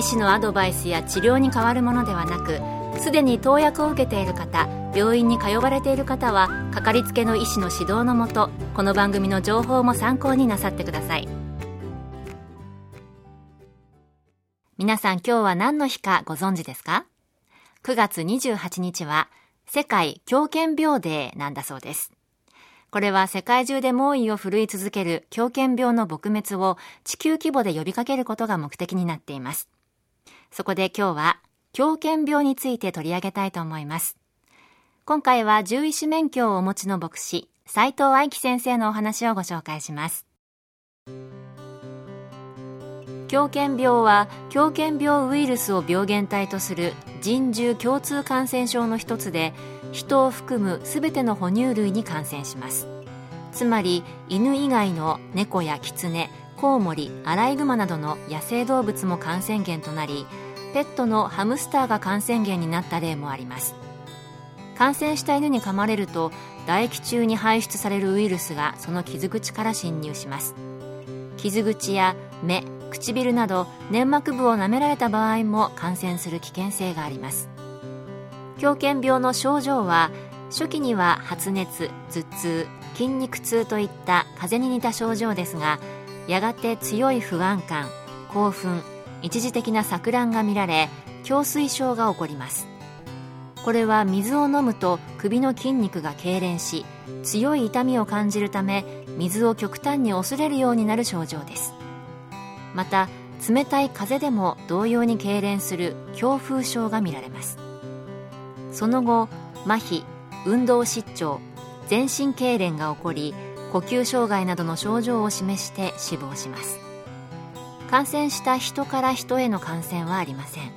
医師のアドバイスや治療に変わるものではなくすでに投薬を受けている方病院に通われている方はかかりつけの医師の指導のもとこの番組の情報も参考になさってください。皆さん今日は何の日かご存知ですか？9月28日は世界狂犬病デーなんだそうです。これは世界中で猛威を振るい続ける狂犬病の撲滅を地球規模で呼びかけることが目的になっています。そこで今日は狂犬病について取り上げたいと思います。今回は獣医師免許をお持ちの牧師、斉藤愛樹先生のお話をご紹介します。狂犬病は狂犬病ウイルスを病原体とする人獣共通感染症の一つで人を含む全ての哺乳類に感染しますつまり犬以外の猫やキツネコウモリアライグマなどの野生動物も感染源となりペットのハムスターが感染源になった例もあります。感染した犬に噛まれると唾液中に排出されるウイルスがその傷口から侵入します。傷口や目唇など粘膜部を舐められた場合も感染する危険性があります。狂犬病の症状は初期には発熱頭痛筋肉痛といった風邪に似た症状ですがやがて強い不安感興奮一時的な錯乱が見られ胸水症が起こります。これは水を飲むと首の筋肉が痙攣し強い痛みを感じるため水を極端に恐れるようになる症状です。また冷たい風でも同様に痙攣する強風症が見られます。その後麻痺運動失調全身痙攣が起こり呼吸障害などの症状を示して死亡します。感染した人から人への感染はありません。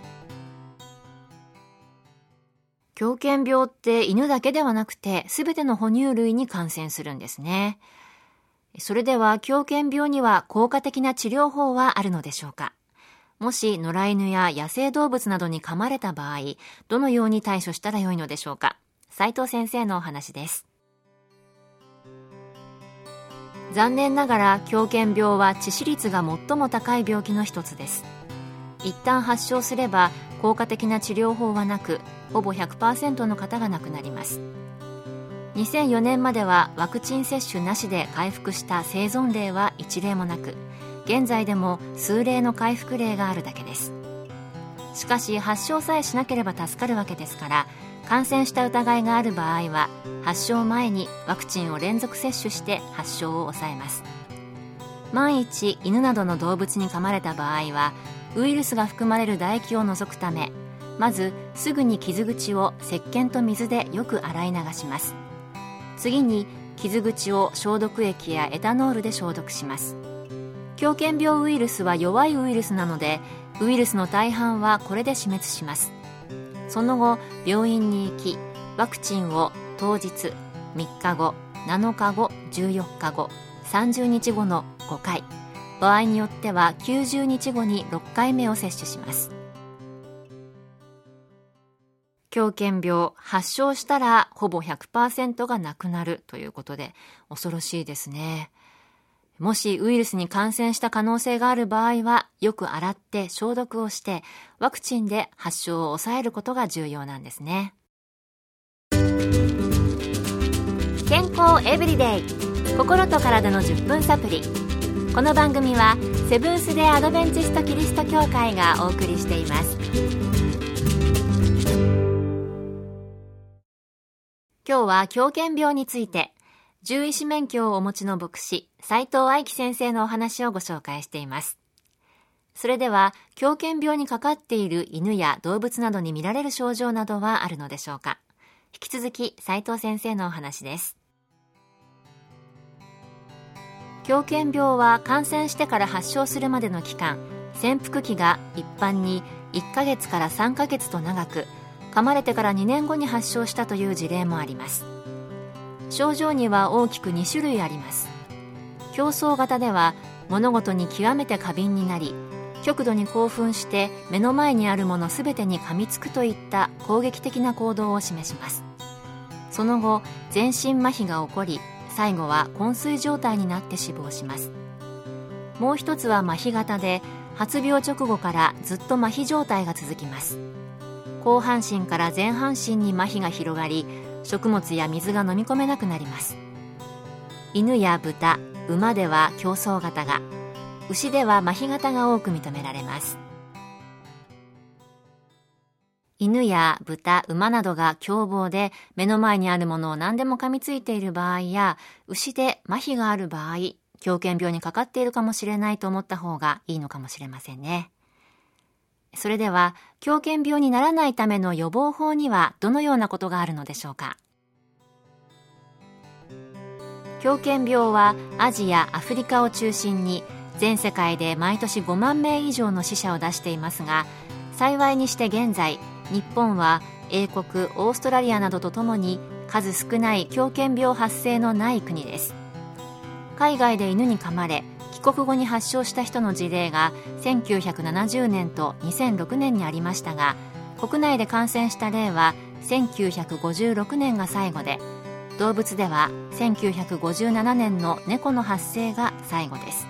狂犬病って犬だけではなくて全ての哺乳類に感染するんですね。それでは狂犬病には効果的な治療法はあるのでしょうか？もし野良犬や野生動物などに噛まれた場合、どのように対処したらよいのでしょうか？斉藤先生のお話です。残念ながら狂犬病は致死率が最も高い病気の一つです。一旦発症すれば効果的な治療法はなく、ほぼ100%の方が亡くなります。2004年まではワクチン接種なしで回復した生存例は一例もなく、現在でも数例の回復例があるだけですしかし発症さえしなければ助かるわけですから感染した疑いがある場合は発症前にワクチンを連続接種して発症を抑えます。万一犬などの動物に噛まれた場合はウイルスが含まれる唾液を除くためまずすぐに傷口を石鹸と水でよく洗い流します。次に傷口を消毒液やエタノールで消毒します。狂犬病ウイルスは弱いウイルスなのでウイルスの大半はこれで死滅します。その後病院に行きワクチンを当日3日後7日後14日後30日後の5回。場合によっては90日後に6回目を接種します。狂犬病発症したらほぼ100%がなくなるということで恐ろしいですね。もしウイルスに感染した可能性がある場合は、よく洗って消毒をして、ワクチンで発症を抑えることが重要なんですね。健康エブリデイ。心と体の10分サプリ。この番組はセブンス・デ・アドベンチスト・キリスト教会がお送りしています。今日は狂犬病について。獣医師免許をお持ちの牧師、斉藤愛樹先生のお話をご紹介しています。それでは、狂犬病にかかっている犬や動物などに見られる症状などはあるのでしょうか引き続き、斉藤先生のお話です。狂犬病は感染してから発症するまでの期間、潜伏期が一般に1ヶ月から3ヶ月と長く、噛まれてから2年後に発症したという事例もあります症状には大きく2種類あります。競争型では物事に極めて過敏になり極度に興奮して目の前にあるもの全てに噛みつくといった攻撃的な行動を示します。その後全身麻痺が起こり最後は昏睡状態になって死亡します。もう一つは麻痺型で発病直後からずっと麻痺状態が続きます。後半身から前半身に麻痺が広がり食物や水が飲み込めなくなります。犬や豚馬では競争型が牛では麻痺型が多く認められます。犬や豚、馬などが凶暴で目の前にあるものを何でも噛みついている場合や牛で麻痺がある場合狂犬病にかかっているかもしれないと思った方がいいのかもしれませんね。それでは狂犬病にならないための予防法にはどのようなことがあるのでしょうか？狂犬病はアジア、アフリカを中心に全世界で毎年5万名以上の死者を出していますが幸いにして現在日本は英国オーストラリアなどとともに数少ない狂犬病発生のない国です。海外で犬に噛まれ国後に発症した人の事例が1970年と2006年にありましたが国内で感染した例は1956年が最後で動物では1957年の猫の発生が最後です。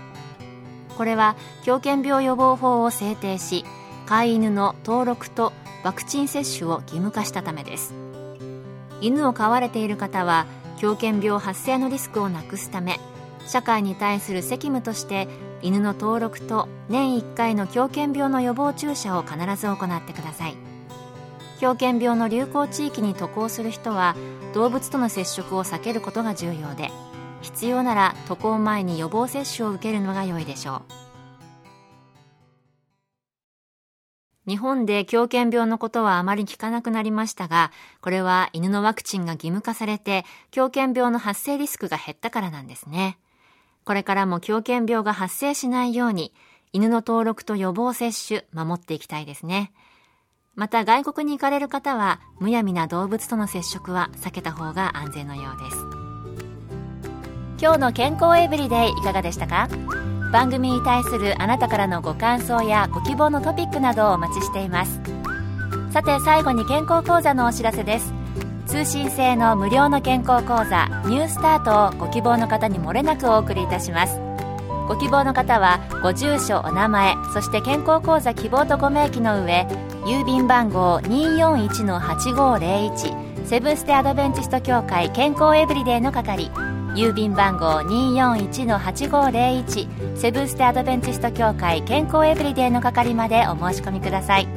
これは狂犬病予防法を制定し飼い犬の登録とワクチン接種を義務化したためです。犬を飼われている方は狂犬病発生のリスクをなくすため社会に対する責務として犬の登録と年1回の狂犬病の予防注射を必ず行ってください狂犬病の流行地域に渡航する人は動物との接触を避けることが重要で必要なら渡航前に予防接種を受けるのが良いでしょう日本で狂犬病のことはあまり聞かなくなりましたが、これは犬のワクチンが義務化されて、狂犬病の発生リスクが減ったからなんですね。これからも狂犬病が発生しないように、犬の登録と予防接種、守っていきたいですね。また外国に行かれる方は、むやみな動物との接触は避けた方が安全のようです。今日の健康エブリデイいかがでしたか？番組に対するあなたからのご感想やご希望のトピックなどをお待ちしていますさて最後に健康講座のお知らせです通信制の無料の健康講座ニュースタートをご希望の方にもれなくお送りいたします。ご希望の方はご住所お名前そして健康講座希望とご明記の上郵便番号241-8501セブンステアドベンチスト協会健康エブリデイの係郵便番号241-8501セブンステアドベンチスト協会健康エブリデイの係までお申し込みください。ウ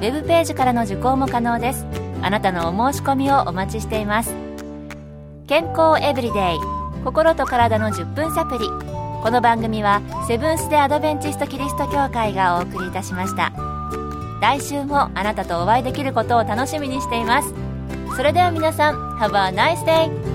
ェブページからの受講も可能です。あなたのお申し込みをお待ちしています。健康エブリデイ心と体の10分サプリこの番組はセブンス・デ・アドベンチスト・キリスト教会がお送りいたしました。来週もあなたとお会いできることを楽しみにしています。それでは皆さん Have a nice day!